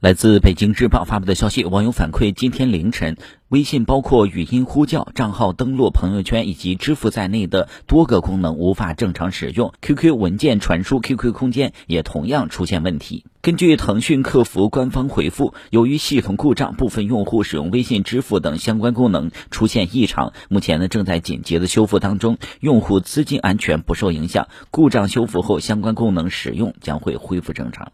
来自北京日报发布的消息网友反馈今天凌晨微信包括语音呼叫账号登录朋友圈以及支付在内的多个功能无法正常使用。Qq 文件传输 qq 空间也同样出现问题根据腾讯客服官方回复由于系统故障部分用户使用微信支付等相关功能出现异常目前呢正在紧急的修复当中用户资金安全不受影响故障修复后相关功能使用将会恢复正常。